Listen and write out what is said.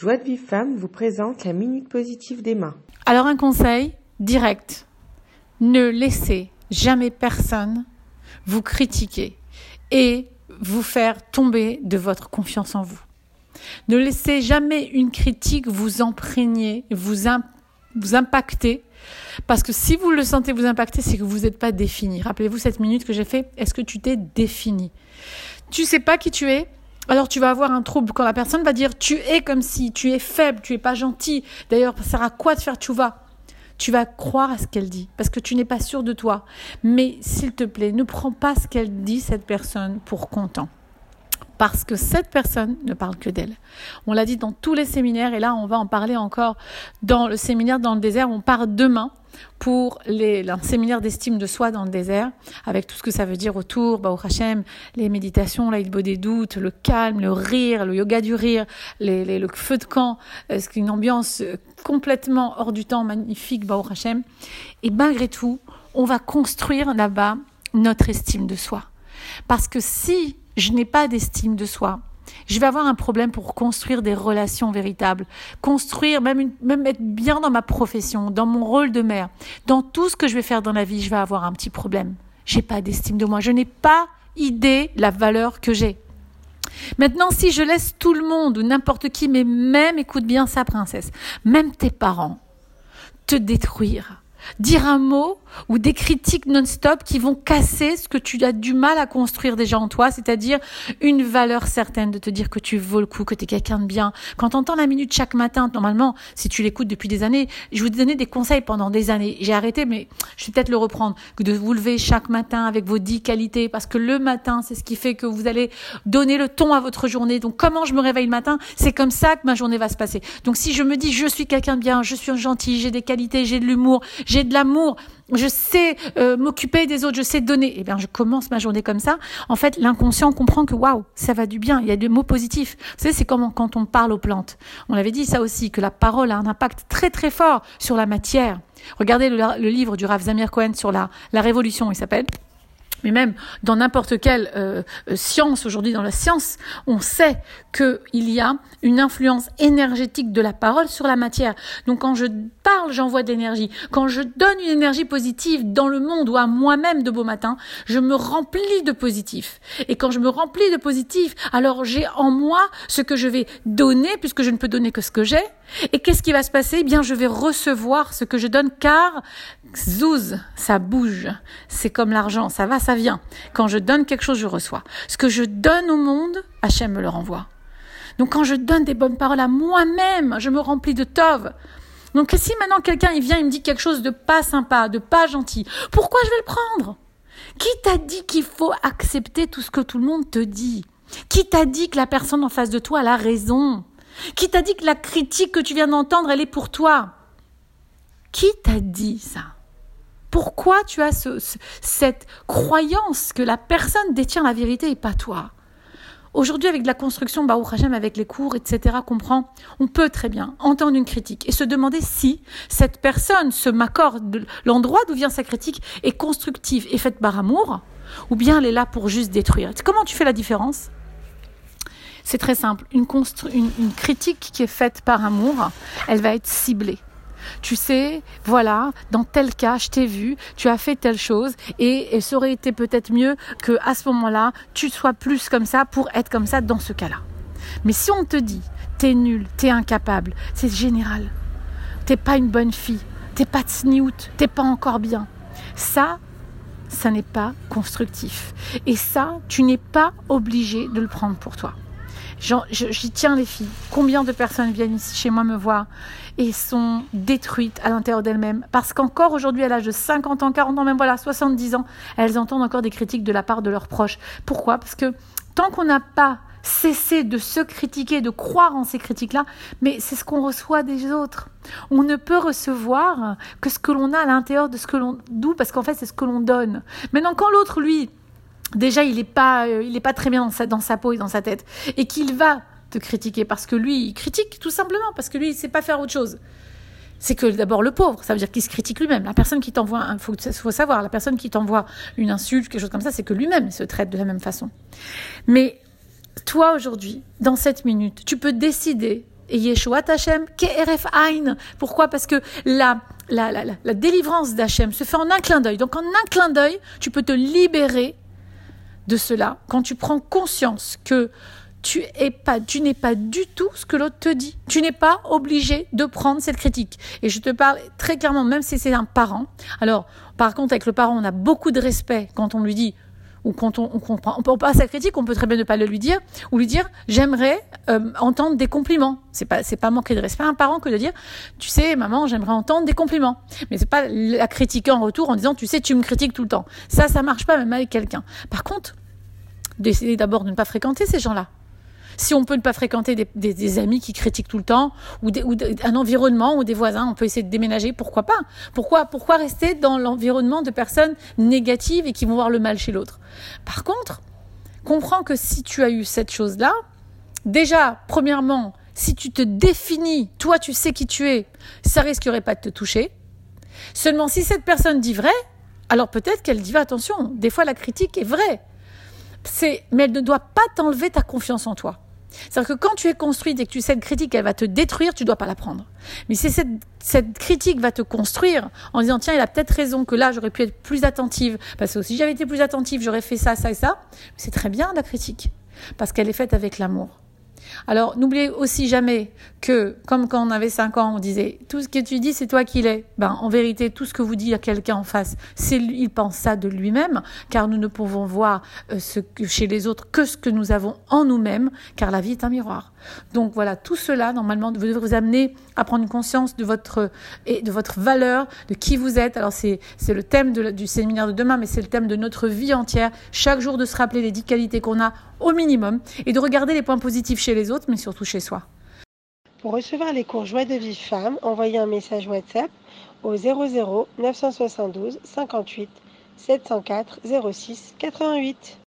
Joie de Vive Femme vous présente la Minute Positive d'Emma. Alors un conseil direct, ne laissez jamais personne vous critiquer et vous faire tomber de votre confiance en vous. Ne laissez jamais une critique vous imprégner, vous, impacter, parce que si vous le sentez vous impacter, c'est que vous n'êtes pas défini. Rappelez-vous cette minute que j'ai fait, est-ce que tu t'es défini? Tu sais pas qui tu es? Alors tu vas avoir un trouble quand la personne va dire tu es comme si, tu es faible, tu es pas gentil. D'ailleurs, ça sert à quoi de faire tu vas tu vas croire à ce qu'elle dit parce que tu n'es pas sûr de toi. Mais s'il te plaît, ne prends pas ce qu'elle dit, cette personne, pour content parce que cette personne ne parle que d'elle. On l'a dit dans tous les séminaires et là on va en parler encore dans le séminaire dans le désert. On part demain pour les, un séminaire d'estime de soi dans le désert, avec tout ce que ça veut dire autour, bah, au Hachem, les méditations, l'aïd des doutes, le calme, le rire, le yoga du rire, le feu de camp, euh, une ambiance complètement hors du temps, magnifique, bah, au Hachem. Et malgré tout, on va construire là-bas notre estime de soi. Parce que si je n'ai pas d'estime de soi, je vais avoir un problème pour construire des relations véritables, construire, même, être bien dans ma profession, dans mon rôle de mère, dans tout ce que je vais faire dans la vie, je vais avoir un petit problème. J'ai pas d'estime de moi, je n'ai pas idée la valeur que j'ai. Maintenant, si je laisse tout le monde ou n'importe qui, mais même, écoute bien ça, princesse, même tes parents, te détruire, dire un mot ou des critiques non-stop qui vont casser ce que tu as du mal à construire déjà en toi, c'est-à-dire une valeur certaine de te dire que tu vaux le coup, que tu es quelqu'un de bien. Quand tu entends la minute chaque matin, normalement, si tu l'écoutes depuis des années, je vous donnais des conseils pendant des années. J'ai arrêté, mais je vais peut-être le reprendre, de vous lever chaque matin avec vos dix qualités, parce que le matin, c'est ce qui fait que vous allez donner le ton à votre journée. Donc, comment je me réveille le matin, c'est comme ça que ma journée va se passer. Donc, si je me dis, je suis quelqu'un de bien, je suis gentil, j'ai des qualités, j'ai de l'humour, j'ai de l'amour, je sais euh, m'occuper des autres, je sais donner. Eh bien, je commence ma journée comme ça. En fait, l'inconscient comprend que waouh, ça va du bien. Il y a des mots positifs. Vous savez, c'est comme quand on parle aux plantes. On avait dit ça aussi, que la parole a un impact très très fort sur la matière. Regardez le, livre du Rav Zamir Cohen sur la, la révolution, il s'appelle mais même dans n'importe quelle euh, euh, science aujourd'hui, dans la science, on sait qu'il y a une influence énergétique de la parole sur la matière. Donc quand je parle, j'envoie de l'énergie. Quand je donne une énergie positive dans le monde ou à moi-même de beau matin, je me remplis de positif. Et quand je me remplis de positif, alors j'ai en moi ce que je vais donner, puisque je ne peux donner que ce que j'ai. Et qu'est-ce qui va se passer? Eh bien, je vais recevoir ce que je donne, car zouz, ça bouge. C'est comme l'argent, ça va, ça vient. Quand je donne quelque chose, je reçois. Ce que je donne au monde, Hachem me le renvoie. Donc quand je donne des bonnes paroles à moi-même, je me remplis de tov. Donc si maintenant quelqu'un il vient, il me dit quelque chose de pas sympa, de pas gentil, pourquoi je vais le prendre? Qui t'a dit qu'il faut accepter tout ce que tout le monde te dit? Qui t'a dit que la personne en face de toi a raison? Qui t'a dit que la critique que tu viens d'entendre, elle est pour toi? Qui t'a dit ça? Pourquoi tu as cette croyance que la personne détient la vérité et pas toi? Aujourd'hui, avec la construction, avec les cours, etc., on peut très bien entendre une critique et se demander si cette personne, ce m'accorde, l'endroit d'où vient sa critique est constructive et faite par amour, ou bien elle est là pour juste détruire. Comment tu fais la différence? C'est très simple. Une, critique qui est faite par amour, elle va être ciblée. Tu sais, voilà, dans tel cas, je t'ai vu, tu as fait telle chose, et, ça aurait été peut-être mieux que à ce moment-là, tu sois plus comme ça pour être comme ça dans ce cas-là. Mais si on te dit, t'es nul, t'es incapable, c'est général. T'es pas une bonne fille, t'es pas tsniout, t'es pas encore bien. Ça, ça n'est pas constructif. Et ça, tu n'es pas obligé de le prendre pour toi. J'y tiens les filles. Combien de personnes viennent ici chez moi me voir et sont détruites à l'intérieur d'elles-mêmes? Parce qu'encore aujourd'hui, à l'âge de 50 ans, 40 ans, même voilà, 70 ans, elles entendent encore des critiques de la part de leurs proches. Pourquoi? Parce que tant qu'on n'a pas cessé de se critiquer, de croire en ces critiques-là, mais c'est ce qu'on reçoit des autres. On ne peut recevoir que ce que l'on a à l'intérieur de ce que l'on d'où? Parce qu'en fait c'est ce que l'on donne. Maintenant quand l'autre lui déjà il n'est pas, euh, il est pas très bien dans sa, dans sa peau et dans sa tête, et qu'il va te critiquer parce que lui, il critique tout simplement, parce que lui, il sait pas faire autre chose. C'est que d'abord le pauvre, ça veut dire qu'il se critique lui-même. La personne qui t'envoie, il faut, faut savoir, la personne qui t'envoie une insulte, quelque chose comme ça, c'est que lui-même se traite de la même façon. Mais toi aujourd'hui, dans cette minute, tu peux décider et Yeshuat Hashem, Keref Ein. Pourquoi? Parce que la, la, la, la délivrance d'Hachem se fait en un clin d'œil. Donc en un clin d'œil, tu peux te libérer de cela quand tu prends conscience que tu es pas, n'es pas du tout ce que l'autre te dit. Tu n'es pas obligé de prendre cette critique. Et je te parle très clairement, même si c'est un parent. Alors, par contre, avec le parent, on a beaucoup de respect quand on lui dit ou quand on, comprend, on peut pas sa critique, on peut très bien ne pas le lui dire, ou lui dire j'aimerais euh, entendre des compliments. C'est pas c'est pas manquer de respect à un parent que de dire tu sais maman j'aimerais entendre des compliments. Mais c'est pas la critiquer en retour en disant tu sais tu me critiques tout le temps. Ça ça marche pas même avec quelqu'un. Par contre d'essayer d'abord de ne pas fréquenter ces gens-là. Si on peut ne pas fréquenter des, amis qui critiquent tout le temps, ou, un environnement ou des voisins, on peut essayer de déménager, pourquoi pas? Pourquoi, pourquoi rester dans l'environnement de personnes négatives et qui vont voir le mal chez l'autre? Par contre, comprends que si tu as eu cette chose-là, déjà, premièrement, si tu te définis, toi tu sais qui tu es, ça risquerait pas de te toucher. Seulement si cette personne dit vrai, alors peut-être qu'elle dit attention, des fois la critique est vraie. C'est, mais elle ne doit pas t'enlever ta confiance en toi. C'est-à-dire que quand tu es construite et que tu cette critique, elle va te détruire, tu dois pas la prendre. Mais si cette, cette critique va te construire en disant, tiens, il a peut-être raison que là, j'aurais pu être plus attentive, parce que si j'avais été plus attentive, j'aurais fait ça, ça et ça, c'est très bien la critique, parce qu'elle est faite avec l'amour. Alors, n'oubliez aussi jamais que, comme quand on avait 5 ans, on disait tout ce que tu dis, c'est toi qui l'es. Ben, en vérité, tout ce que vous dites à quelqu'un en face, c'est il pense ça de lui-même, car nous ne pouvons voir euh, ce chez les autres que ce que nous avons en nous-mêmes, car la vie est un miroir. Donc voilà, tout cela, normalement, devrait vous amener à prendre conscience de votre, et de votre valeur, de qui vous êtes. Alors, c'est, le thème du séminaire de demain, mais c'est le thème de notre vie entière. Chaque jour de se rappeler les 10 qualités qu'on a au minimum et de regarder les points positifs chez les autres, mais surtout chez soi. Pour recevoir les cours Joie de vie femme, envoyez un message WhatsApp au 00 972 58 704 06 88.